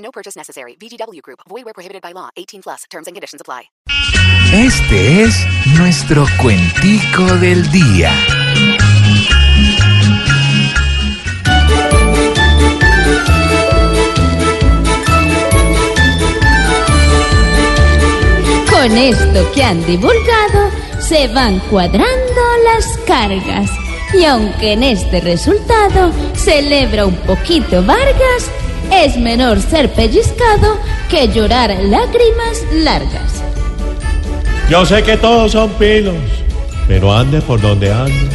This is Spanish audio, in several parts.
No purchase necessary. VGW Group. Void where prohibited by law. 18 plus. Terms and conditions apply. Este es nuestro cuentico del día. Con esto que han divulgado, se van cuadrando las cargas. Y aunque en este resultado celebra un poquito Vargas, es menor ser pellizcado que llorar lágrimas largas. Yo sé que todos son pilos, pero ande por donde ande.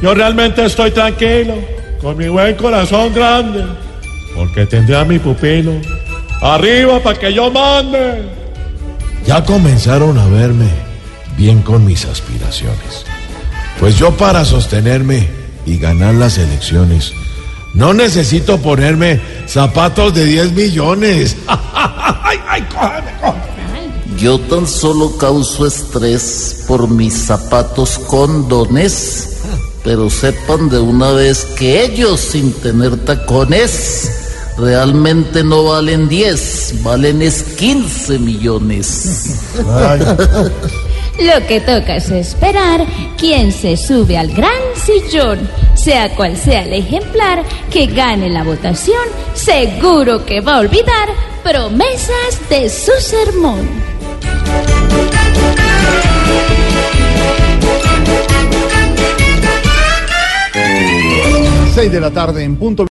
Yo realmente estoy tranquilo, con mi buen corazón grande, porque tendré a mi pupilo arriba para que yo mande. Ya comenzaron a verme bien con mis aspiraciones. Pues yo para sostenerme y ganar las elecciones, no necesito ponerme zapatos de 10 millones. ay, ay, cógeme, cógeme. Yo tan solo causo estrés por mis zapatos condones, pero sepan de una vez que ellos sin tener tacones realmente no valen 10, valen es 15 millones. Lo que toca es esperar quién se sube al gran sillón, sea cual sea el ejemplar que gane la votación, seguro que va a olvidar promesas de su sermón. 6 de la tarde en punto.